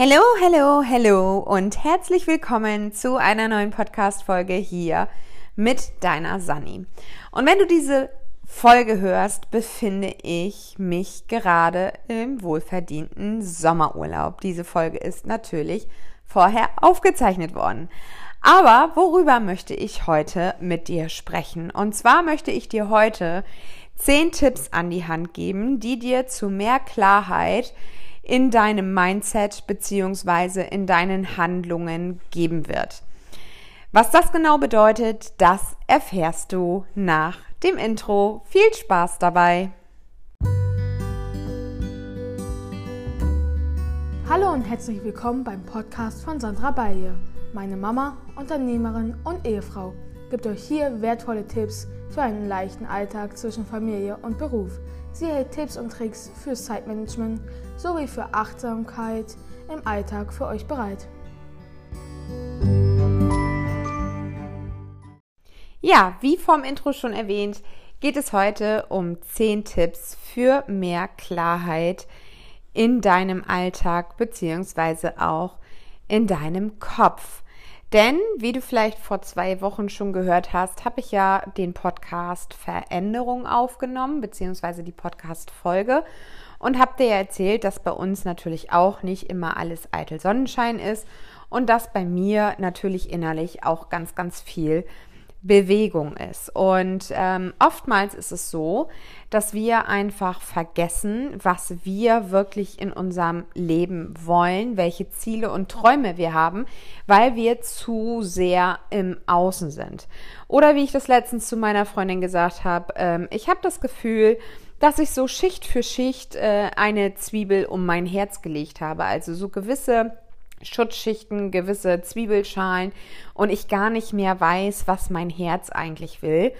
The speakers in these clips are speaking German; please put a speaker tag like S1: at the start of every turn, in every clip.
S1: Hello, hello, hello und herzlich willkommen zu einer neuen Podcast-Folge hier mit deiner Sunny. Und wenn du diese Folge hörst, befinde ich mich gerade im wohlverdienten Sommerurlaub. Diese Folge ist natürlich vorher aufgezeichnet worden. Aber worüber möchte ich heute mit dir sprechen? Und zwar möchte ich dir heute zehn Tipps an die Hand geben, die dir zu mehr Klarheit in deinem Mindset beziehungsweise in deinen Handlungen geben wird. Was das genau bedeutet, das erfährst du nach dem Intro. Viel Spaß dabei!
S2: Hallo und herzlich willkommen beim Podcast von Sandra Balje. Meine Mama, Unternehmerin und Ehefrau gibt euch hier wertvolle Tipps für einen leichten Alltag zwischen Familie und Beruf. Sie hält Tipps und Tricks für Zeitmanagement sowie für Achtsamkeit im Alltag für euch bereit.
S1: Ja, wie vom Intro schon erwähnt, geht es heute um 10 Tipps für mehr Klarheit in deinem Alltag beziehungsweise auch in deinem Kopf. Denn, wie du vielleicht vor zwei Wochen schon gehört hast, habe ich ja den Podcast Veränderung aufgenommen, beziehungsweise die Podcast-Folge und habe dir erzählt, dass bei uns natürlich auch nicht immer alles eitel Sonnenschein ist und dass bei mir natürlich innerlich auch ganz, ganz viel Bewegung ist. Und ähm, oftmals ist es so, dass wir einfach vergessen, was wir wirklich in unserem Leben wollen, welche Ziele und Träume wir haben, weil wir zu sehr im Außen sind. Oder wie ich das letztens zu meiner Freundin gesagt habe, ähm, ich habe das Gefühl, dass ich so Schicht für Schicht äh, eine Zwiebel um mein Herz gelegt habe. Also so gewisse Schutzschichten, gewisse Zwiebelschalen und ich gar nicht mehr weiß, was mein Herz eigentlich will.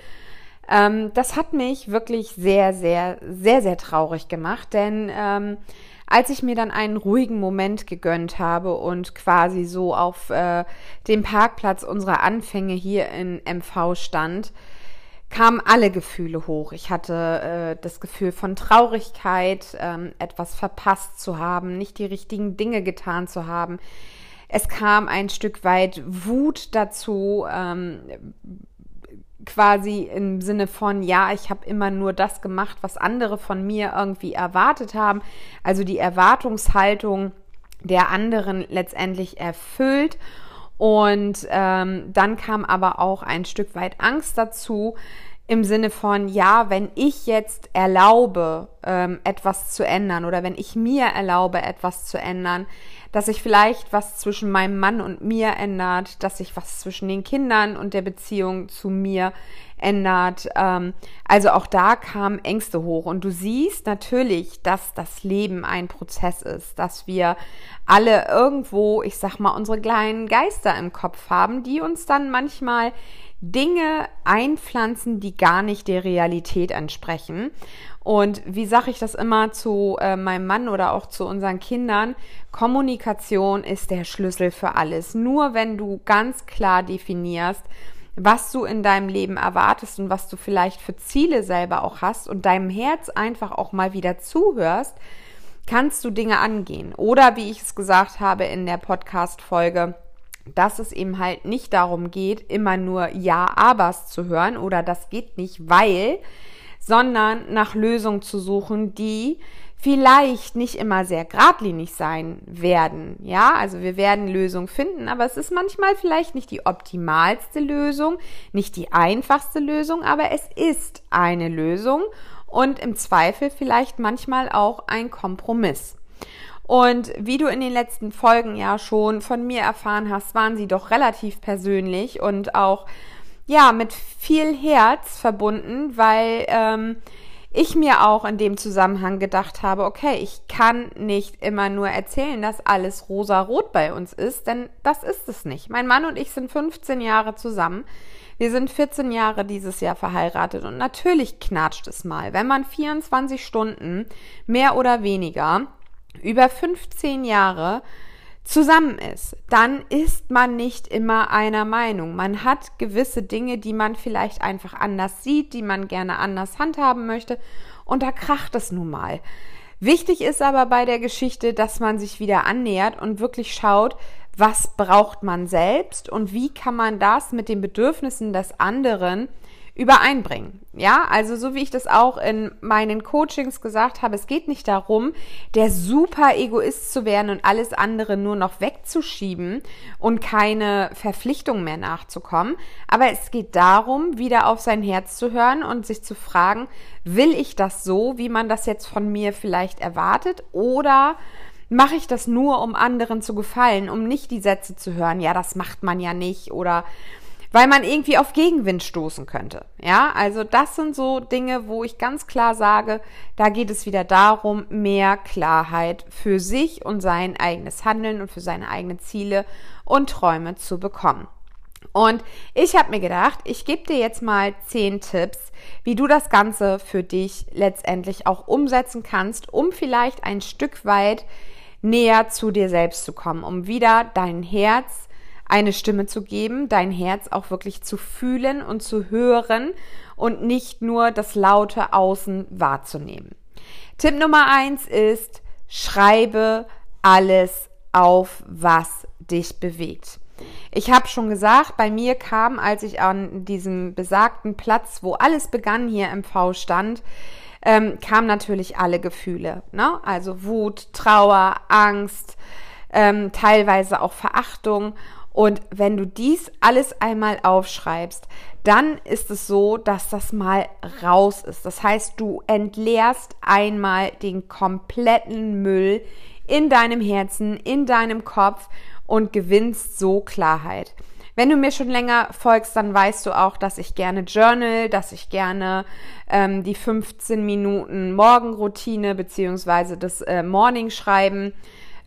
S1: Ähm, das hat mich wirklich sehr, sehr, sehr, sehr traurig gemacht, denn ähm, als ich mir dann einen ruhigen Moment gegönnt habe und quasi so auf äh, dem Parkplatz unserer Anfänge hier in MV stand, kamen alle Gefühle hoch. Ich hatte äh, das Gefühl von Traurigkeit, ähm, etwas verpasst zu haben, nicht die richtigen Dinge getan zu haben. Es kam ein Stück weit Wut dazu, ähm, quasi im Sinne von, ja, ich habe immer nur das gemacht, was andere von mir irgendwie erwartet haben. Also die Erwartungshaltung der anderen letztendlich erfüllt. Und ähm, dann kam aber auch ein Stück weit Angst dazu, im Sinne von, ja, wenn ich jetzt erlaube, ähm, etwas zu ändern oder wenn ich mir erlaube, etwas zu ändern, dass sich vielleicht was zwischen meinem Mann und mir ändert, dass sich was zwischen den Kindern und der Beziehung zu mir ändert. Ähm, also auch da kamen Ängste hoch. Und du siehst natürlich, dass das Leben ein Prozess ist, dass wir alle irgendwo, ich sag mal, unsere kleinen Geister im Kopf haben, die uns dann manchmal Dinge einpflanzen, die gar nicht der Realität entsprechen. Und wie sage ich das immer zu äh, meinem Mann oder auch zu unseren Kindern? Kommunikation ist der Schlüssel für alles. Nur wenn du ganz klar definierst, was du in deinem Leben erwartest und was du vielleicht für Ziele selber auch hast und deinem Herz einfach auch mal wieder zuhörst, kannst du Dinge angehen. Oder wie ich es gesagt habe in der Podcast-Folge, dass es eben halt nicht darum geht, immer nur Ja-Abers zu hören oder das geht nicht, weil, sondern nach Lösungen zu suchen, die vielleicht nicht immer sehr geradlinig sein werden. Ja, also wir werden Lösungen finden, aber es ist manchmal vielleicht nicht die optimalste Lösung, nicht die einfachste Lösung, aber es ist eine Lösung und im Zweifel vielleicht manchmal auch ein Kompromiss. Und wie du in den letzten Folgen ja schon von mir erfahren hast, waren sie doch relativ persönlich und auch ja mit viel Herz verbunden, weil ähm, ich mir auch in dem Zusammenhang gedacht habe, okay, ich kann nicht immer nur erzählen, dass alles rosa-rot bei uns ist, denn das ist es nicht. Mein Mann und ich sind 15 Jahre zusammen. Wir sind 14 Jahre dieses Jahr verheiratet und natürlich knatscht es mal, wenn man 24 Stunden mehr oder weniger über 15 Jahre zusammen ist, dann ist man nicht immer einer Meinung. Man hat gewisse Dinge, die man vielleicht einfach anders sieht, die man gerne anders handhaben möchte und da kracht es nun mal. Wichtig ist aber bei der Geschichte, dass man sich wieder annähert und wirklich schaut, was braucht man selbst und wie kann man das mit den Bedürfnissen des anderen übereinbringen. Ja, also so wie ich das auch in meinen Coachings gesagt habe, es geht nicht darum, der super Egoist zu werden und alles andere nur noch wegzuschieben und keine Verpflichtung mehr nachzukommen. Aber es geht darum, wieder auf sein Herz zu hören und sich zu fragen, will ich das so, wie man das jetzt von mir vielleicht erwartet oder mache ich das nur, um anderen zu gefallen, um nicht die Sätze zu hören, ja, das macht man ja nicht oder weil man irgendwie auf Gegenwind stoßen könnte. Ja, also das sind so Dinge, wo ich ganz klar sage, da geht es wieder darum, mehr Klarheit für sich und sein eigenes Handeln und für seine eigenen Ziele und Träume zu bekommen. Und ich habe mir gedacht, ich gebe dir jetzt mal zehn Tipps, wie du das Ganze für dich letztendlich auch umsetzen kannst, um vielleicht ein Stück weit näher zu dir selbst zu kommen, um wieder dein Herz eine Stimme zu geben, dein Herz auch wirklich zu fühlen und zu hören und nicht nur das laute Außen wahrzunehmen. Tipp Nummer eins ist, schreibe alles auf, was dich bewegt. Ich habe schon gesagt, bei mir kam, als ich an diesem besagten Platz, wo alles begann, hier im V stand, ähm, kam natürlich alle Gefühle. Ne? Also Wut, Trauer, Angst, ähm, teilweise auch Verachtung. Und wenn du dies alles einmal aufschreibst, dann ist es so, dass das mal raus ist. Das heißt, du entleerst einmal den kompletten Müll in deinem Herzen, in deinem Kopf und gewinnst so Klarheit. Wenn du mir schon länger folgst, dann weißt du auch, dass ich gerne journal, dass ich gerne ähm, die 15 Minuten Morgenroutine beziehungsweise das äh, Morning-Schreiben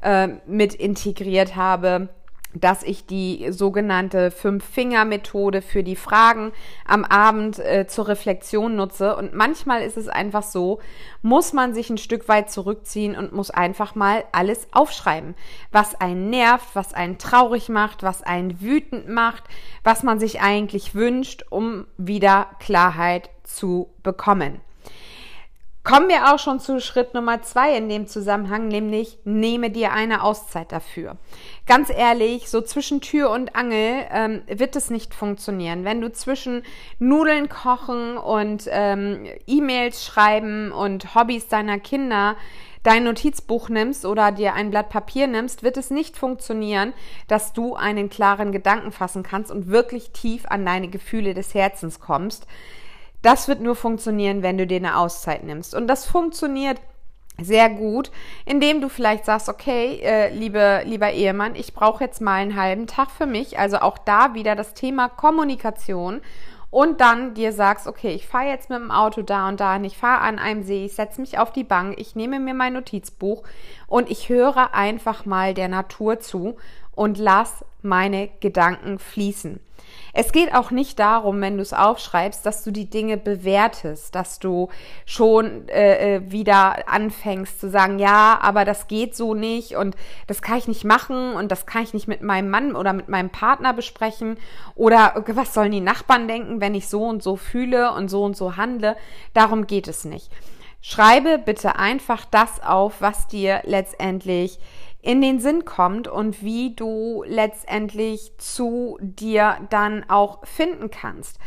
S1: äh, mit integriert habe dass ich die sogenannte Fünf-Finger-Methode für die Fragen am Abend äh, zur Reflexion nutze. Und manchmal ist es einfach so, muss man sich ein Stück weit zurückziehen und muss einfach mal alles aufschreiben, was einen nervt, was einen traurig macht, was einen wütend macht, was man sich eigentlich wünscht, um wieder Klarheit zu bekommen. Kommen wir auch schon zu Schritt Nummer zwei in dem Zusammenhang, nämlich nehme dir eine Auszeit dafür. Ganz ehrlich, so zwischen Tür und Angel ähm, wird es nicht funktionieren. Wenn du zwischen Nudeln kochen und ähm, E-Mails schreiben und Hobbys deiner Kinder dein Notizbuch nimmst oder dir ein Blatt Papier nimmst, wird es nicht funktionieren, dass du einen klaren Gedanken fassen kannst und wirklich tief an deine Gefühle des Herzens kommst. Das wird nur funktionieren, wenn du dir eine Auszeit nimmst. Und das funktioniert sehr gut, indem du vielleicht sagst, okay, äh, liebe, lieber Ehemann, ich brauche jetzt mal einen halben Tag für mich. Also auch da wieder das Thema Kommunikation. Und dann dir sagst, okay, ich fahre jetzt mit dem Auto da und da und ich fahre an einem See, ich setze mich auf die Bank, ich nehme mir mein Notizbuch und ich höre einfach mal der Natur zu und lass meine Gedanken fließen. Es geht auch nicht darum, wenn du es aufschreibst, dass du die Dinge bewertest, dass du schon äh, äh, wieder anfängst zu sagen, ja, aber das geht so nicht und das kann ich nicht machen und das kann ich nicht mit meinem Mann oder mit meinem Partner besprechen oder was sollen die Nachbarn denken, wenn ich so und so fühle und so und so handle. Darum geht es nicht. Schreibe bitte einfach das auf, was dir letztendlich in den Sinn kommt und wie du letztendlich zu dir dann auch finden kannst.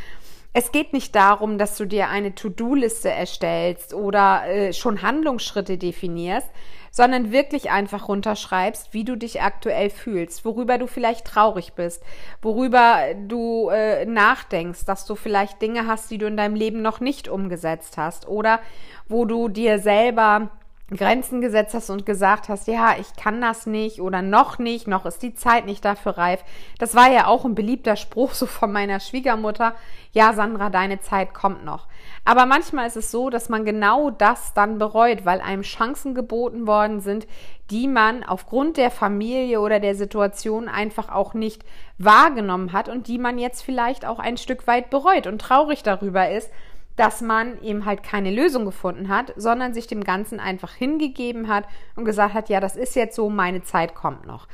S1: Es geht nicht darum, dass du dir eine To-Do-Liste erstellst oder äh, schon Handlungsschritte definierst, sondern wirklich einfach runterschreibst, wie du dich aktuell fühlst, worüber du vielleicht traurig bist, worüber du äh, nachdenkst, dass du vielleicht Dinge hast, die du in deinem Leben noch nicht umgesetzt hast oder wo du dir selber Grenzen gesetzt hast und gesagt hast, ja, ich kann das nicht oder noch nicht, noch ist die Zeit nicht dafür reif. Das war ja auch ein beliebter Spruch so von meiner Schwiegermutter. Ja, Sandra, deine Zeit kommt noch. Aber manchmal ist es so, dass man genau das dann bereut, weil einem Chancen geboten worden sind, die man aufgrund der Familie oder der Situation einfach auch nicht wahrgenommen hat und die man jetzt vielleicht auch ein Stück weit bereut und traurig darüber ist, dass man eben halt keine Lösung gefunden hat, sondern sich dem Ganzen einfach hingegeben hat und gesagt hat, ja, das ist jetzt so, meine Zeit kommt noch.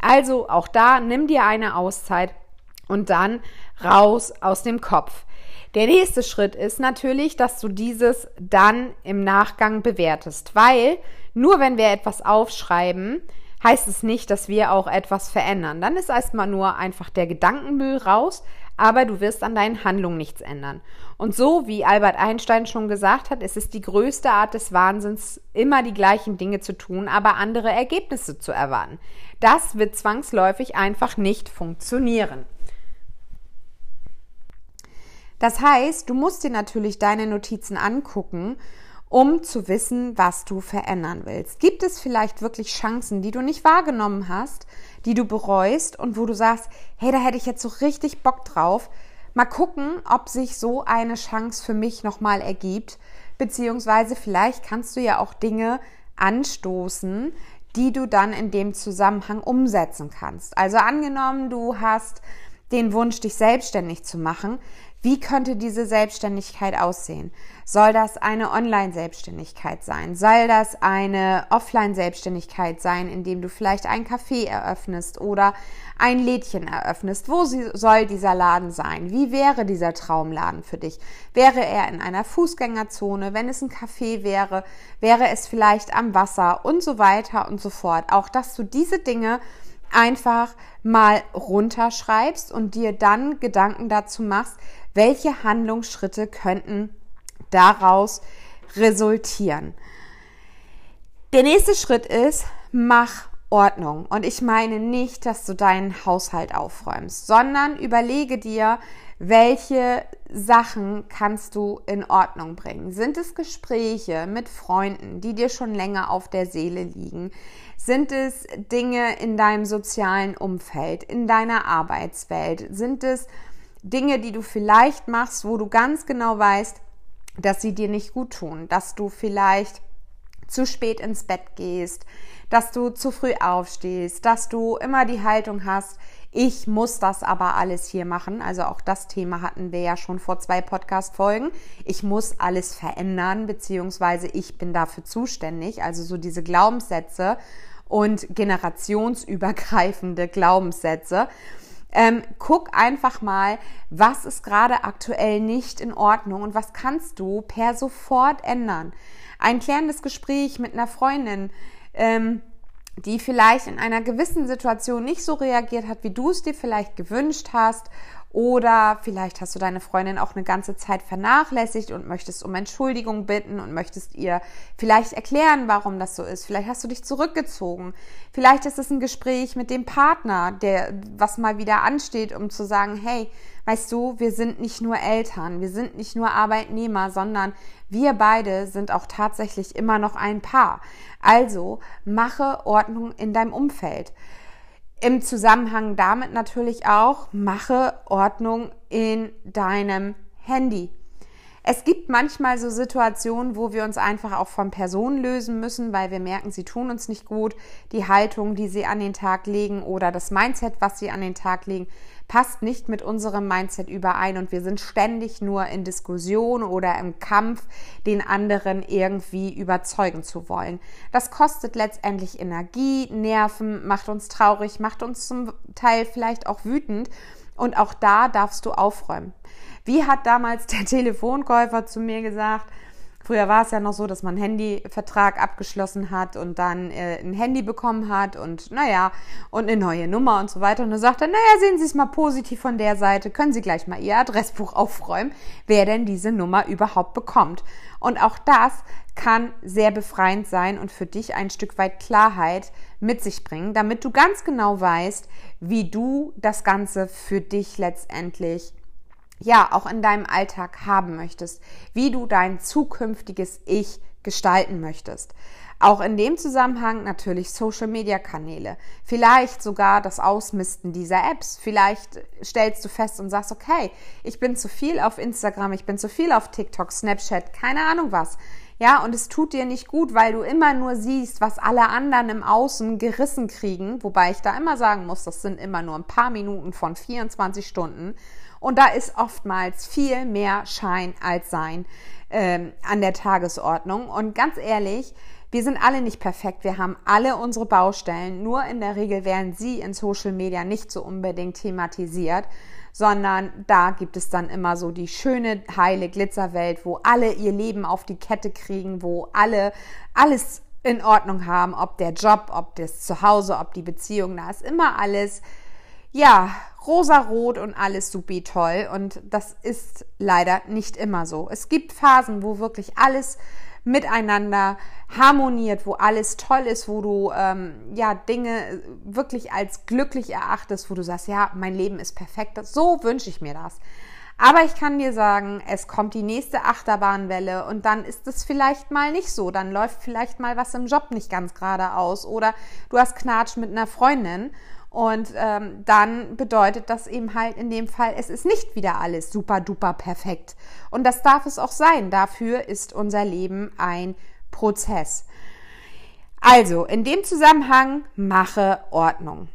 S1: Also auch da, nimm dir eine Auszeit und dann raus aus dem Kopf. Der nächste Schritt ist natürlich, dass du dieses dann im Nachgang bewertest, weil nur wenn wir etwas aufschreiben, heißt es nicht, dass wir auch etwas verändern. Dann ist erstmal nur einfach der Gedankenmüll raus, aber du wirst an deinen Handlungen nichts ändern. Und so wie Albert Einstein schon gesagt hat, ist es die größte Art des Wahnsinns, immer die gleichen Dinge zu tun, aber andere Ergebnisse zu erwarten. Das wird zwangsläufig einfach nicht funktionieren. Das heißt, du musst dir natürlich deine Notizen angucken um zu wissen, was du verändern willst. Gibt es vielleicht wirklich Chancen, die du nicht wahrgenommen hast, die du bereust und wo du sagst, hey, da hätte ich jetzt so richtig Bock drauf. Mal gucken, ob sich so eine Chance für mich nochmal ergibt. Beziehungsweise vielleicht kannst du ja auch Dinge anstoßen, die du dann in dem Zusammenhang umsetzen kannst. Also angenommen, du hast den Wunsch, dich selbstständig zu machen, wie könnte diese Selbstständigkeit aussehen? Soll das eine Online-Selbstständigkeit sein? Soll das eine Offline-Selbstständigkeit sein, indem du vielleicht ein Café eröffnest oder ein Lädchen eröffnest? Wo soll dieser Laden sein? Wie wäre dieser Traumladen für dich? Wäre er in einer Fußgängerzone? Wenn es ein Café wäre, wäre es vielleicht am Wasser und so weiter und so fort. Auch, dass du diese Dinge einfach mal runterschreibst und dir dann Gedanken dazu machst, welche Handlungsschritte könnten daraus resultieren. Der nächste Schritt ist, mach Ordnung. Und ich meine nicht, dass du deinen Haushalt aufräumst, sondern überlege dir, welche Sachen kannst du in Ordnung bringen? Sind es Gespräche mit Freunden, die dir schon länger auf der Seele liegen? Sind es Dinge in deinem sozialen Umfeld, in deiner Arbeitswelt? Sind es Dinge, die du vielleicht machst, wo du ganz genau weißt, dass sie dir nicht gut tun, dass du vielleicht zu spät ins Bett gehst, dass du zu früh aufstehst, dass du immer die Haltung hast, ich muss das aber alles hier machen. Also auch das Thema hatten wir ja schon vor zwei Podcast-Folgen. Ich muss alles verändern, beziehungsweise ich bin dafür zuständig. Also so diese Glaubenssätze und generationsübergreifende Glaubenssätze. Ähm, guck einfach mal, was ist gerade aktuell nicht in Ordnung und was kannst du per sofort ändern. Ein klärendes Gespräch mit einer Freundin, ähm, die vielleicht in einer gewissen Situation nicht so reagiert hat, wie du es dir vielleicht gewünscht hast oder vielleicht hast du deine Freundin auch eine ganze Zeit vernachlässigt und möchtest um Entschuldigung bitten und möchtest ihr vielleicht erklären, warum das so ist. Vielleicht hast du dich zurückgezogen. Vielleicht ist es ein Gespräch mit dem Partner, der was mal wieder ansteht, um zu sagen, hey, weißt du, wir sind nicht nur Eltern, wir sind nicht nur Arbeitnehmer, sondern wir beide sind auch tatsächlich immer noch ein Paar. Also mache Ordnung in deinem Umfeld. Im Zusammenhang damit natürlich auch, mache Ordnung in deinem Handy. Es gibt manchmal so Situationen, wo wir uns einfach auch von Personen lösen müssen, weil wir merken, sie tun uns nicht gut. Die Haltung, die sie an den Tag legen oder das Mindset, was sie an den Tag legen, passt nicht mit unserem Mindset überein und wir sind ständig nur in Diskussion oder im Kampf, den anderen irgendwie überzeugen zu wollen. Das kostet letztendlich Energie, Nerven, macht uns traurig, macht uns zum Teil vielleicht auch wütend und auch da darfst du aufräumen. Wie hat damals der Telefonkäufer zu mir gesagt, Früher war es ja noch so, dass man einen Handyvertrag abgeschlossen hat und dann äh, ein Handy bekommen hat und naja, und eine neue Nummer und so weiter. Und dann sagt er, naja, sehen Sie es mal positiv von der Seite, können Sie gleich mal Ihr Adressbuch aufräumen, wer denn diese Nummer überhaupt bekommt. Und auch das kann sehr befreiend sein und für dich ein Stück weit Klarheit mit sich bringen, damit du ganz genau weißt, wie du das Ganze für dich letztendlich ja auch in deinem Alltag haben möchtest, wie du dein zukünftiges Ich gestalten möchtest. Auch in dem Zusammenhang natürlich Social-Media-Kanäle. Vielleicht sogar das Ausmisten dieser Apps. Vielleicht stellst du fest und sagst, okay, ich bin zu viel auf Instagram, ich bin zu viel auf TikTok, Snapchat, keine Ahnung was. Ja, und es tut dir nicht gut, weil du immer nur siehst, was alle anderen im Außen gerissen kriegen. Wobei ich da immer sagen muss, das sind immer nur ein paar Minuten von 24 Stunden. Und da ist oftmals viel mehr Schein als Sein ähm, an der Tagesordnung. Und ganz ehrlich, wir sind alle nicht perfekt. Wir haben alle unsere Baustellen. Nur in der Regel werden sie in Social Media nicht so unbedingt thematisiert, sondern da gibt es dann immer so die schöne, heile Glitzerwelt, wo alle ihr Leben auf die Kette kriegen, wo alle alles in Ordnung haben, ob der Job, ob das Zuhause, ob die Beziehung, da ist immer alles, ja, rosarot und alles supi toll. Und das ist leider nicht immer so. Es gibt Phasen, wo wirklich alles miteinander harmoniert, wo alles toll ist, wo du ähm, ja Dinge wirklich als glücklich erachtest, wo du sagst, ja, mein Leben ist perfekt. So wünsche ich mir das. Aber ich kann dir sagen, es kommt die nächste Achterbahnwelle und dann ist es vielleicht mal nicht so. Dann läuft vielleicht mal was im Job nicht ganz geradeaus oder du hast Knatsch mit einer Freundin und ähm, dann bedeutet das eben halt in dem Fall, es ist nicht wieder alles super duper perfekt. Und das darf es auch sein. Dafür ist unser Leben ein Prozess. Also, in dem Zusammenhang mache Ordnung.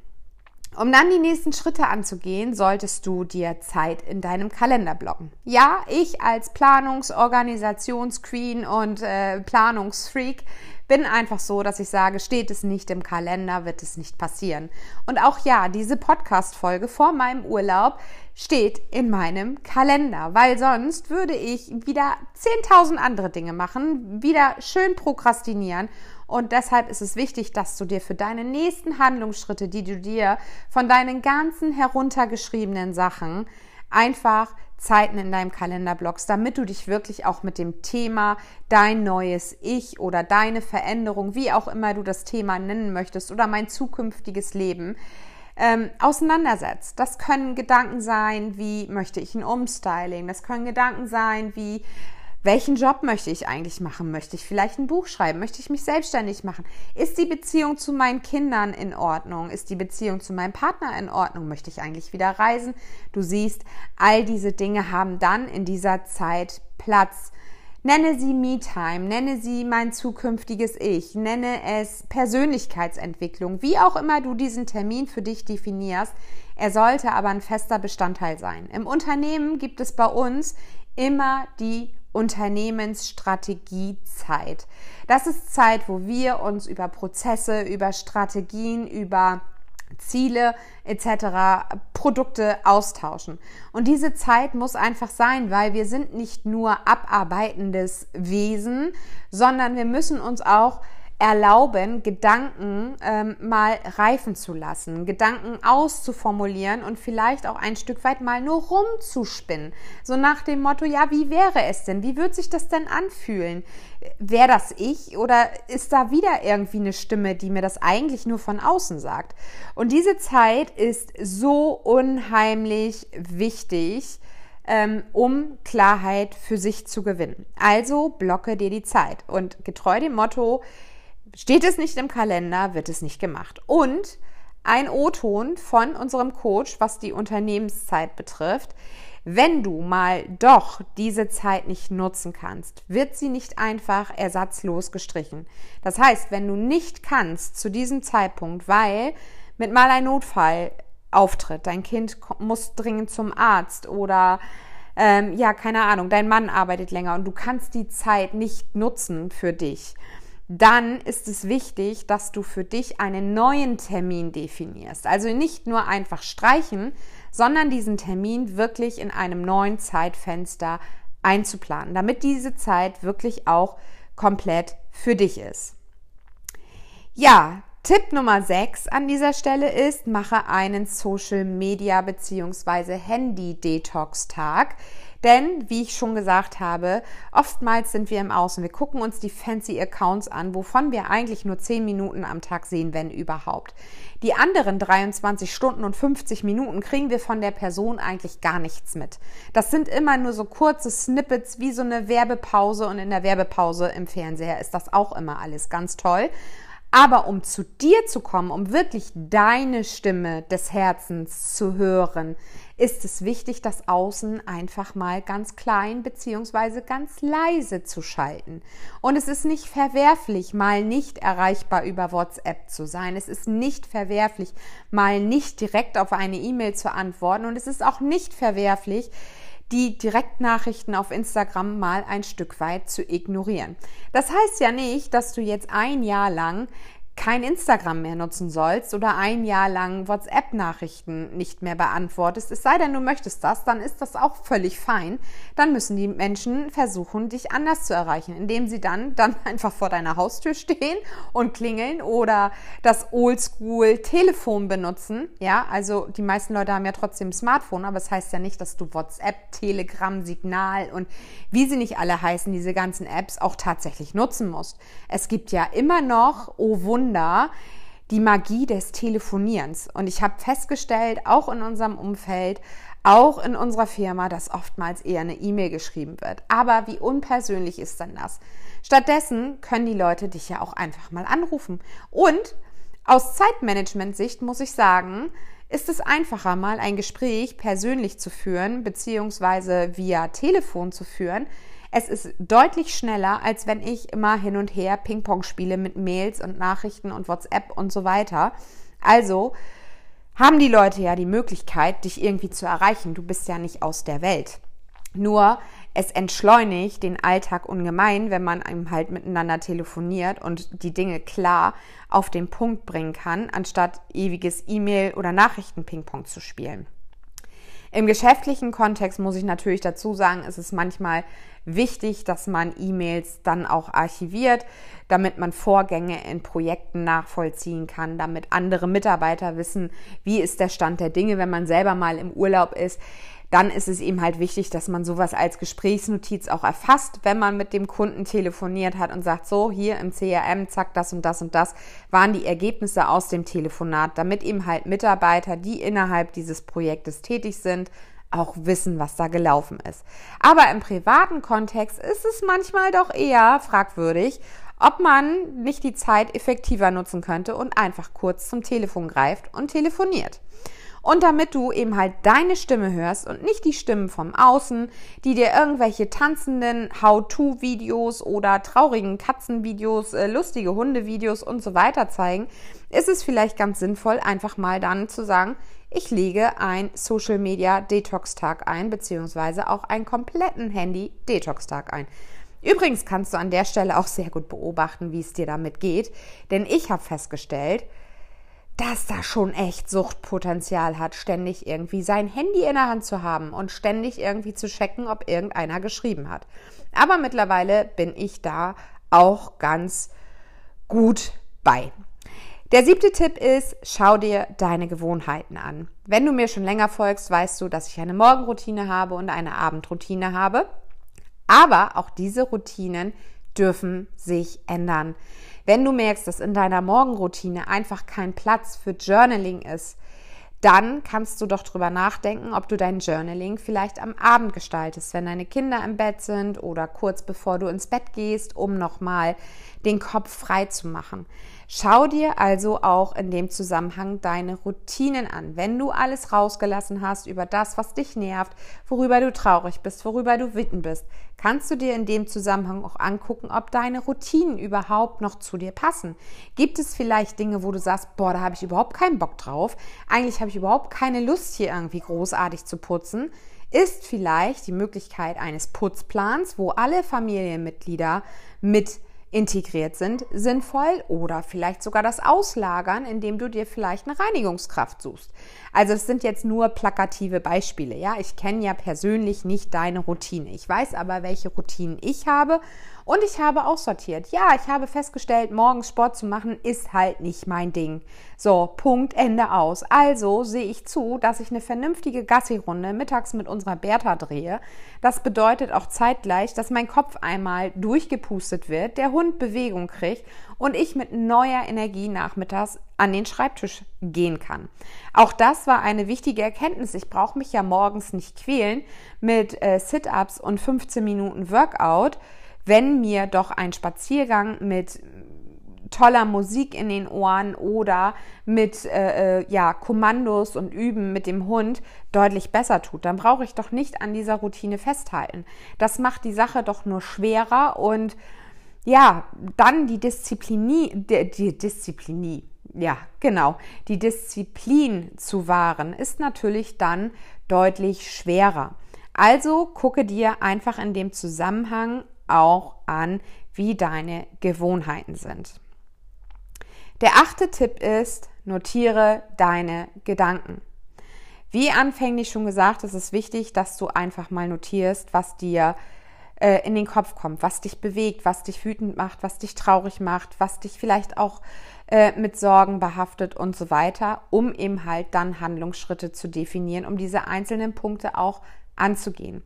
S1: Um dann die nächsten Schritte anzugehen, solltest du dir Zeit in deinem Kalender blocken. Ja, ich als Planungs-, Organisationsqueen und äh, Planungsfreak bin einfach so, dass ich sage, steht es nicht im Kalender, wird es nicht passieren. Und auch ja, diese Podcast-Folge vor meinem Urlaub steht in meinem Kalender, weil sonst würde ich wieder 10.000 andere Dinge machen, wieder schön prokrastinieren und deshalb ist es wichtig, dass du dir für deine nächsten Handlungsschritte, die du dir von deinen ganzen heruntergeschriebenen Sachen einfach Zeiten in deinem Kalender blockst, damit du dich wirklich auch mit dem Thema dein neues Ich oder deine Veränderung, wie auch immer du das Thema nennen möchtest, oder mein zukünftiges Leben, ähm, auseinandersetzt. Das können Gedanken sein, wie möchte ich ein Umstyling? Das können Gedanken sein, wie welchen Job möchte ich eigentlich machen? Möchte ich vielleicht ein Buch schreiben? Möchte ich mich selbstständig machen? Ist die Beziehung zu meinen Kindern in Ordnung? Ist die Beziehung zu meinem Partner in Ordnung? Möchte ich eigentlich wieder reisen? Du siehst, all diese Dinge haben dann in dieser Zeit Platz. Nenne sie Me-Time, nenne sie mein zukünftiges Ich, nenne es Persönlichkeitsentwicklung, wie auch immer du diesen Termin für dich definierst. Er sollte aber ein fester Bestandteil sein. Im Unternehmen gibt es bei uns immer die Unternehmensstrategiezeit. Das ist Zeit, wo wir uns über Prozesse, über Strategien, über Ziele etc., Produkte austauschen. Und diese Zeit muss einfach sein, weil wir sind nicht nur abarbeitendes Wesen, sondern wir müssen uns auch erlauben, Gedanken ähm, mal reifen zu lassen, Gedanken auszuformulieren und vielleicht auch ein Stück weit mal nur rumzuspinnen. So nach dem Motto, ja, wie wäre es denn? Wie wird sich das denn anfühlen? Wäre das ich oder ist da wieder irgendwie eine Stimme, die mir das eigentlich nur von außen sagt? Und diese Zeit ist so unheimlich wichtig, ähm, um Klarheit für sich zu gewinnen. Also blocke dir die Zeit und getreu dem Motto, Steht es nicht im Kalender, wird es nicht gemacht. Und ein O-Ton von unserem Coach, was die Unternehmenszeit betrifft. Wenn du mal doch diese Zeit nicht nutzen kannst, wird sie nicht einfach ersatzlos gestrichen. Das heißt, wenn du nicht kannst zu diesem Zeitpunkt, weil mit mal ein Notfall auftritt, dein Kind muss dringend zum Arzt oder ähm, ja, keine Ahnung, dein Mann arbeitet länger und du kannst die Zeit nicht nutzen für dich, dann ist es wichtig, dass du für dich einen neuen Termin definierst. Also nicht nur einfach streichen, sondern diesen Termin wirklich in einem neuen Zeitfenster einzuplanen, damit diese Zeit wirklich auch komplett für dich ist. Ja, Tipp Nummer 6 an dieser Stelle ist, mache einen Social Media bzw. Handy Detox Tag. Denn, wie ich schon gesagt habe, oftmals sind wir im Außen. Wir gucken uns die fancy Accounts an, wovon wir eigentlich nur 10 Minuten am Tag sehen, wenn überhaupt. Die anderen 23 Stunden und 50 Minuten kriegen wir von der Person eigentlich gar nichts mit. Das sind immer nur so kurze Snippets wie so eine Werbepause und in der Werbepause im Fernseher ist das auch immer alles ganz toll. Aber um zu dir zu kommen, um wirklich deine Stimme des Herzens zu hören, ist es wichtig, das Außen einfach mal ganz klein beziehungsweise ganz leise zu schalten. Und es ist nicht verwerflich, mal nicht erreichbar über WhatsApp zu sein. Es ist nicht verwerflich, mal nicht direkt auf eine E-Mail zu antworten. Und es ist auch nicht verwerflich, die Direktnachrichten auf Instagram mal ein Stück weit zu ignorieren. Das heißt ja nicht, dass du jetzt ein Jahr lang kein Instagram mehr nutzen sollst oder ein Jahr lang WhatsApp-Nachrichten nicht mehr beantwortest, es sei denn, du möchtest das, dann ist das auch völlig fein. Dann müssen die Menschen versuchen, dich anders zu erreichen, indem sie dann, dann einfach vor deiner Haustür stehen und klingeln oder das Oldschool-Telefon benutzen. Ja, also die meisten Leute haben ja trotzdem Smartphone, aber es das heißt ja nicht, dass du WhatsApp, Telegram, Signal und wie sie nicht alle heißen, diese ganzen Apps auch tatsächlich nutzen musst. Es gibt ja immer noch, oh Wunder, Wunder die Magie des Telefonierens. Und ich habe festgestellt, auch in unserem Umfeld, auch in unserer Firma, dass oftmals eher eine E-Mail geschrieben wird. Aber wie unpersönlich ist denn das? Stattdessen können die Leute dich ja auch einfach mal anrufen. Und aus Zeitmanagement-Sicht muss ich sagen, ist es einfacher, mal ein Gespräch persönlich zu führen, beziehungsweise via Telefon zu führen, es ist deutlich schneller, als wenn ich immer hin und her Ping-Pong spiele mit Mails und Nachrichten und WhatsApp und so weiter. Also haben die Leute ja die Möglichkeit, dich irgendwie zu erreichen. Du bist ja nicht aus der Welt. Nur es entschleunigt den Alltag ungemein, wenn man einem halt miteinander telefoniert und die Dinge klar auf den Punkt bringen kann, anstatt ewiges E-Mail- oder Nachrichten-Ping-Pong zu spielen. Im geschäftlichen Kontext muss ich natürlich dazu sagen, ist es manchmal wichtig, dass man E-Mails dann auch archiviert, damit man Vorgänge in Projekten nachvollziehen kann, damit andere Mitarbeiter wissen, wie ist der Stand der Dinge, wenn man selber mal im Urlaub ist dann ist es eben halt wichtig, dass man sowas als Gesprächsnotiz auch erfasst, wenn man mit dem Kunden telefoniert hat und sagt, so hier im CRM, zack, das und das und das waren die Ergebnisse aus dem Telefonat, damit eben halt Mitarbeiter, die innerhalb dieses Projektes tätig sind, auch wissen, was da gelaufen ist. Aber im privaten Kontext ist es manchmal doch eher fragwürdig, ob man nicht die Zeit effektiver nutzen könnte und einfach kurz zum Telefon greift und telefoniert. Und damit du eben halt deine Stimme hörst und nicht die Stimmen vom Außen, die dir irgendwelche tanzenden How-to-Videos oder traurigen Katzenvideos, äh, lustige Hundevideos und so weiter zeigen, ist es vielleicht ganz sinnvoll, einfach mal dann zu sagen, ich lege ein Social Media Detox Tag ein, beziehungsweise auch einen kompletten Handy Detox Tag ein. Übrigens kannst du an der Stelle auch sehr gut beobachten, wie es dir damit geht, denn ich habe festgestellt, dass da schon echt Suchtpotenzial hat, ständig irgendwie sein Handy in der Hand zu haben und ständig irgendwie zu checken, ob irgendeiner geschrieben hat. Aber mittlerweile bin ich da auch ganz gut bei. Der siebte Tipp ist, schau dir deine Gewohnheiten an. Wenn du mir schon länger folgst, weißt du, dass ich eine Morgenroutine habe und eine Abendroutine habe. Aber auch diese Routinen dürfen sich ändern. Wenn du merkst, dass in deiner Morgenroutine einfach kein Platz für Journaling ist, dann kannst du doch drüber nachdenken, ob du dein Journaling vielleicht am Abend gestaltest, wenn deine Kinder im Bett sind oder kurz bevor du ins Bett gehst, um nochmal den Kopf frei zu machen. Schau dir also auch in dem Zusammenhang deine Routinen an. Wenn du alles rausgelassen hast über das, was dich nervt, worüber du traurig bist, worüber du witten bist, kannst du dir in dem Zusammenhang auch angucken, ob deine Routinen überhaupt noch zu dir passen. Gibt es vielleicht Dinge, wo du sagst, boah, da habe ich überhaupt keinen Bock drauf. Eigentlich habe ich überhaupt keine Lust, hier irgendwie großartig zu putzen ist vielleicht die Möglichkeit eines Putzplans, wo alle Familienmitglieder mit integriert sind, sinnvoll oder vielleicht sogar das Auslagern, indem du dir vielleicht eine Reinigungskraft suchst. Also es sind jetzt nur plakative Beispiele. Ja, ich kenne ja persönlich nicht deine Routine. Ich weiß aber, welche Routinen ich habe und ich habe aussortiert. Ja, ich habe festgestellt, morgens Sport zu machen ist halt nicht mein Ding. So, Punkt, Ende aus. Also sehe ich zu, dass ich eine vernünftige Gassi-Runde mittags mit unserer Bertha drehe. Das bedeutet auch zeitgleich, dass mein Kopf einmal durchgepustet wird, der Hund Bewegung kriegt und ich mit neuer Energie nachmittags an den Schreibtisch gehen kann. Auch das war eine wichtige Erkenntnis. Ich brauche mich ja morgens nicht quälen mit äh, Sit-ups und 15 Minuten Workout wenn mir doch ein Spaziergang mit toller Musik in den Ohren oder mit äh, äh, ja, Kommandos und Üben mit dem Hund deutlich besser tut, dann brauche ich doch nicht an dieser Routine festhalten. Das macht die Sache doch nur schwerer und ja, dann die Disziplinie, die, die Disziplinie, ja, genau, die Disziplin zu wahren, ist natürlich dann deutlich schwerer. Also gucke dir einfach in dem Zusammenhang auch an, wie deine Gewohnheiten sind. Der achte Tipp ist, notiere deine Gedanken. Wie anfänglich schon gesagt, ist es wichtig, dass du einfach mal notierst, was dir äh, in den Kopf kommt, was dich bewegt, was dich wütend macht, was dich traurig macht, was dich vielleicht auch äh, mit Sorgen behaftet und so weiter, um eben halt dann Handlungsschritte zu definieren, um diese einzelnen Punkte auch anzugehen.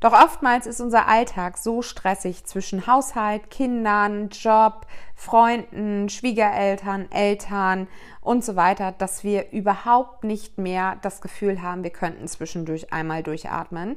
S1: Doch oftmals ist unser Alltag so stressig zwischen Haushalt, Kindern, Job, Freunden, Schwiegereltern, Eltern und so weiter, dass wir überhaupt nicht mehr das Gefühl haben, wir könnten zwischendurch einmal durchatmen.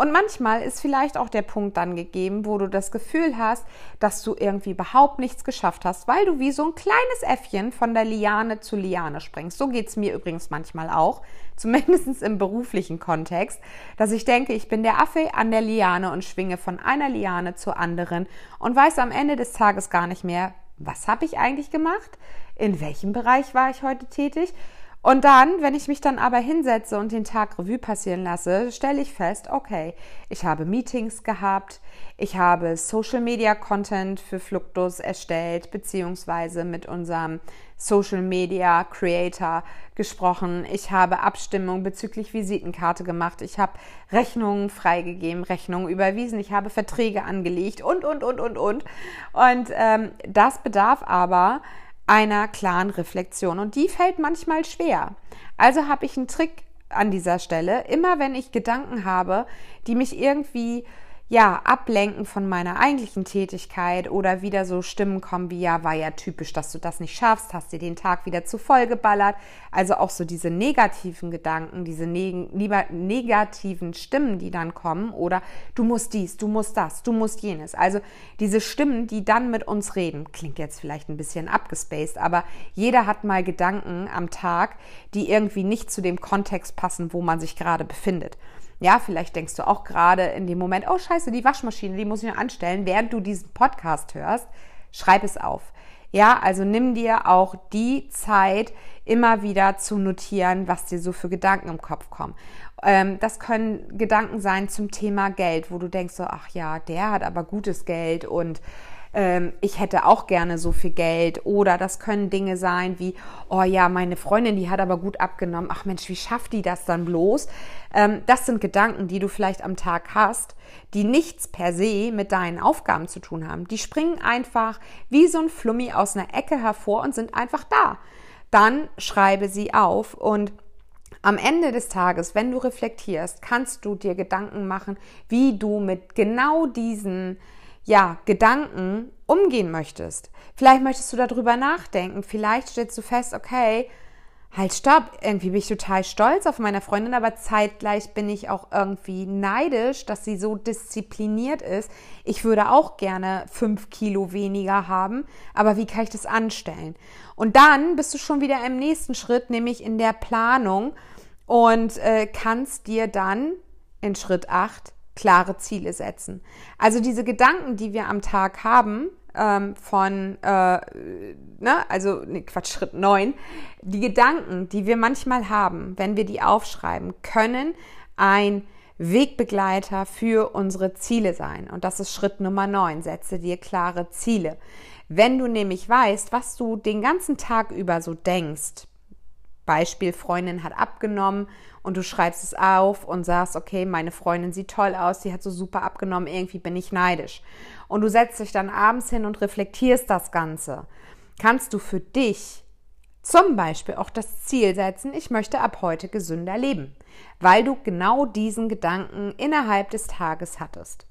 S1: Und manchmal ist vielleicht auch der Punkt dann gegeben, wo du das Gefühl hast, dass du irgendwie überhaupt nichts geschafft hast, weil du wie so ein kleines Äffchen von der Liane zu Liane springst. So geht's mir übrigens manchmal auch, zumindest im beruflichen Kontext, dass ich denke, ich bin der Affe an der Liane und schwinge von einer Liane zur anderen und weiß am Ende des Tages gar nicht mehr, was habe ich eigentlich gemacht? In welchem Bereich war ich heute tätig? Und dann, wenn ich mich dann aber hinsetze und den Tag Revue passieren lasse, stelle ich fest, okay, ich habe Meetings gehabt, ich habe Social Media Content für Fluctus erstellt, beziehungsweise mit unserem Social Media Creator gesprochen. Ich habe Abstimmung bezüglich Visitenkarte gemacht. Ich habe Rechnungen freigegeben, Rechnungen überwiesen. Ich habe Verträge angelegt und, und, und, und, und. Und ähm, das bedarf aber einer klaren Reflexion. Und die fällt manchmal schwer. Also habe ich einen Trick an dieser Stelle. Immer wenn ich Gedanken habe, die mich irgendwie ja, ablenken von meiner eigentlichen Tätigkeit oder wieder so Stimmen kommen wie, ja, war ja typisch, dass du das nicht schaffst, hast dir den Tag wieder zu voll geballert. Also auch so diese negativen Gedanken, diese neg negativen Stimmen, die dann kommen oder du musst dies, du musst das, du musst jenes. Also diese Stimmen, die dann mit uns reden, klingt jetzt vielleicht ein bisschen abgespaced, aber jeder hat mal Gedanken am Tag, die irgendwie nicht zu dem Kontext passen, wo man sich gerade befindet. Ja, vielleicht denkst du auch gerade in dem Moment, oh scheiße, die Waschmaschine, die muss ich noch anstellen, während du diesen Podcast hörst. Schreib es auf. Ja, also nimm dir auch die Zeit, immer wieder zu notieren, was dir so für Gedanken im Kopf kommen. Ähm, das können Gedanken sein zum Thema Geld, wo du denkst so, ach ja, der hat aber gutes Geld und ähm, ich hätte auch gerne so viel Geld. Oder das können Dinge sein wie, oh ja, meine Freundin, die hat aber gut abgenommen. Ach Mensch, wie schafft die das dann bloß? Ähm, das sind Gedanken, die du vielleicht am Tag hast, die nichts per se mit deinen Aufgaben zu tun haben. Die springen einfach wie so ein Flummi aus einer Ecke hervor und sind einfach da. Dann schreibe sie auf und am Ende des Tages, wenn du reflektierst, kannst du dir Gedanken machen, wie du mit genau diesen ja, Gedanken umgehen möchtest. Vielleicht möchtest du darüber nachdenken. Vielleicht stellst du fest, okay, halt stopp, irgendwie bin ich total stolz auf meine Freundin, aber zeitgleich bin ich auch irgendwie neidisch, dass sie so diszipliniert ist. Ich würde auch gerne fünf Kilo weniger haben, aber wie kann ich das anstellen? Und dann bist du schon wieder im nächsten Schritt, nämlich in der Planung und äh, kannst dir dann in Schritt 8 klare Ziele setzen. Also diese Gedanken, die wir am Tag haben, ähm, von, äh, ne, also nee, Quatsch, Schritt 9, die Gedanken, die wir manchmal haben, wenn wir die aufschreiben, können ein Wegbegleiter für unsere Ziele sein. Und das ist Schritt Nummer 9. Setze dir klare Ziele. Wenn du nämlich weißt, was du den ganzen Tag über so denkst, Beispiel, Freundin hat abgenommen und du schreibst es auf und sagst, okay, meine Freundin sieht toll aus, die hat so super abgenommen, irgendwie bin ich neidisch. Und du setzt dich dann abends hin und reflektierst das Ganze. Kannst du für dich zum Beispiel auch das Ziel setzen, ich möchte ab heute gesünder leben, weil du genau diesen Gedanken innerhalb des Tages hattest.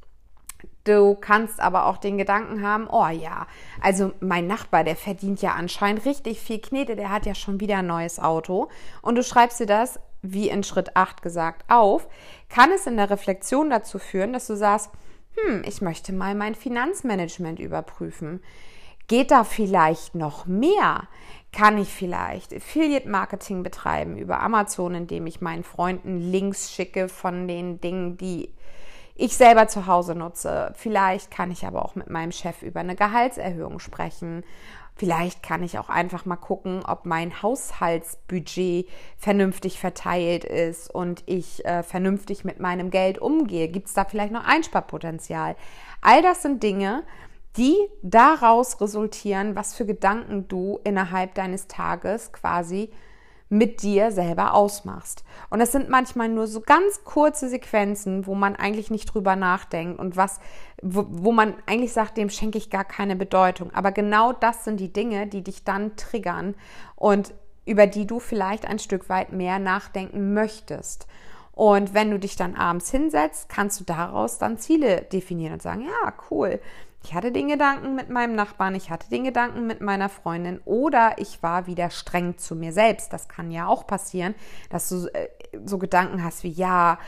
S1: Du kannst aber auch den Gedanken haben, oh ja, also mein Nachbar, der verdient ja anscheinend richtig viel Knete, der hat ja schon wieder ein neues Auto. Und du schreibst dir das, wie in Schritt 8 gesagt, auf, kann es in der Reflexion dazu führen, dass du sagst, hm, ich möchte mal mein Finanzmanagement überprüfen. Geht da vielleicht noch mehr? Kann ich vielleicht Affiliate Marketing betreiben über Amazon, indem ich meinen Freunden Links schicke von den Dingen, die ich selber zu Hause nutze. Vielleicht kann ich aber auch mit meinem Chef über eine Gehaltserhöhung sprechen. Vielleicht kann ich auch einfach mal gucken, ob mein Haushaltsbudget vernünftig verteilt ist und ich äh, vernünftig mit meinem Geld umgehe. Gibt es da vielleicht noch Einsparpotenzial? All das sind Dinge, die daraus resultieren, was für Gedanken du innerhalb deines Tages quasi mit dir selber ausmachst. Und es sind manchmal nur so ganz kurze Sequenzen, wo man eigentlich nicht drüber nachdenkt und was, wo, wo man eigentlich sagt, dem schenke ich gar keine Bedeutung. Aber genau das sind die Dinge, die dich dann triggern und über die du vielleicht ein Stück weit mehr nachdenken möchtest. Und wenn du dich dann abends hinsetzt, kannst du daraus dann Ziele definieren und sagen, ja, cool. Ich hatte den Gedanken mit meinem Nachbarn, ich hatte den Gedanken mit meiner Freundin oder ich war wieder streng zu mir selbst. Das kann ja auch passieren, dass du äh, so Gedanken hast wie, ja,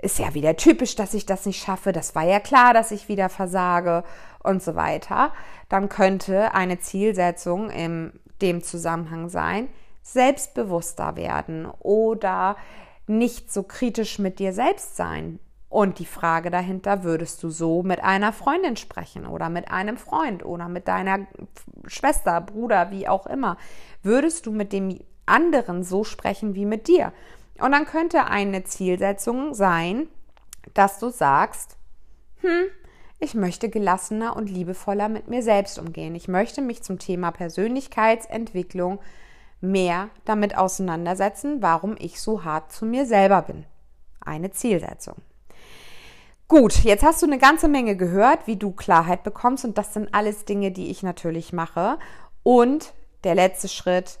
S1: ist ja wieder typisch, dass ich das nicht schaffe, das war ja klar, dass ich wieder versage und so weiter. Dann könnte eine Zielsetzung in dem Zusammenhang sein, selbstbewusster werden oder nicht so kritisch mit dir selbst sein. Und die Frage dahinter, würdest du so mit einer Freundin sprechen oder mit einem Freund oder mit deiner Schwester, Bruder, wie auch immer? Würdest du mit dem anderen so sprechen wie mit dir? Und dann könnte eine Zielsetzung sein, dass du sagst, hm, ich möchte gelassener und liebevoller mit mir selbst umgehen. Ich möchte mich zum Thema Persönlichkeitsentwicklung mehr damit auseinandersetzen, warum ich so hart zu mir selber bin. Eine Zielsetzung. Gut, jetzt hast du eine ganze Menge gehört, wie du Klarheit bekommst und das sind alles Dinge, die ich natürlich mache. Und der letzte Schritt,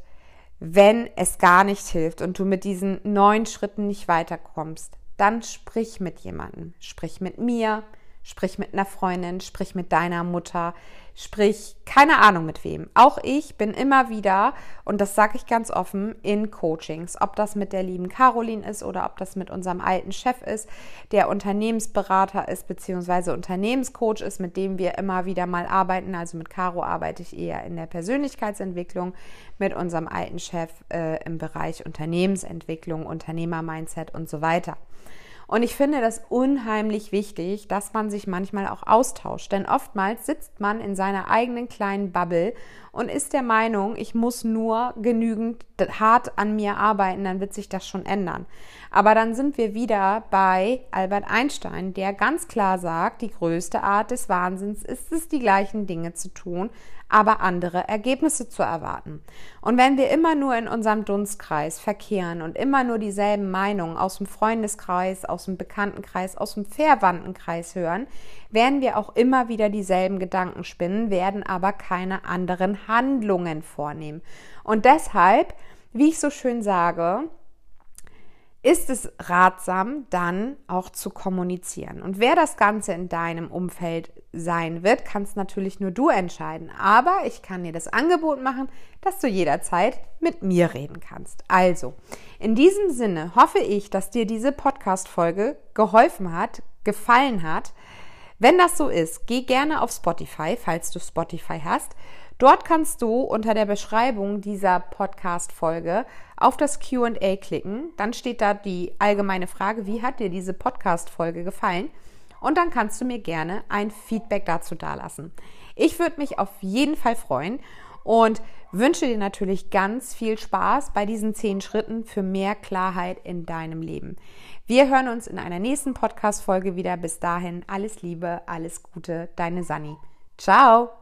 S1: wenn es gar nicht hilft und du mit diesen neun Schritten nicht weiterkommst, dann sprich mit jemandem. Sprich mit mir, sprich mit einer Freundin, sprich mit deiner Mutter, sprich keine Ahnung mit wem. Auch ich bin immer wieder, und das sage ich ganz offen, in Coachings. Ob das mit der lieben Caroline ist oder ob das mit unserem alten Chef ist, der Unternehmensberater ist, beziehungsweise Unternehmenscoach ist, mit dem wir immer wieder mal arbeiten. Also mit Caro arbeite ich eher in der Persönlichkeitsentwicklung, mit unserem alten Chef äh, im Bereich Unternehmensentwicklung, Unternehmermindset und so weiter. Und ich finde das unheimlich wichtig, dass man sich manchmal auch austauscht. Denn oftmals sitzt man in seiner eigenen kleinen Bubble und ist der Meinung, ich muss nur genügend hart an mir arbeiten, dann wird sich das schon ändern. Aber dann sind wir wieder bei Albert Einstein, der ganz klar sagt, die größte Art des Wahnsinns ist es, die gleichen Dinge zu tun, aber andere Ergebnisse zu erwarten. Und wenn wir immer nur in unserem Dunstkreis verkehren und immer nur dieselben Meinungen aus dem Freundeskreis, aus dem Bekanntenkreis, aus dem Verwandtenkreis hören, werden wir auch immer wieder dieselben Gedanken spinnen, werden aber keine anderen Handlungen vornehmen. Und deshalb, wie ich so schön sage, ist es ratsam, dann auch zu kommunizieren. Und wer das Ganze in deinem Umfeld sein wird, kannst natürlich nur du entscheiden. Aber ich kann dir das Angebot machen, dass du jederzeit mit mir reden kannst. Also, in diesem Sinne hoffe ich, dass dir diese Podcast-Folge geholfen hat, gefallen hat. Wenn das so ist, geh gerne auf Spotify, falls du Spotify hast. Dort kannst du unter der Beschreibung dieser Podcast-Folge auf das QA klicken. Dann steht da die allgemeine Frage, wie hat dir diese Podcast-Folge gefallen? Und dann kannst du mir gerne ein Feedback dazu dalassen. Ich würde mich auf jeden Fall freuen und wünsche dir natürlich ganz viel Spaß bei diesen zehn Schritten für mehr Klarheit in deinem Leben. Wir hören uns in einer nächsten Podcast-Folge wieder. Bis dahin alles Liebe, alles Gute, deine Sani. Ciao!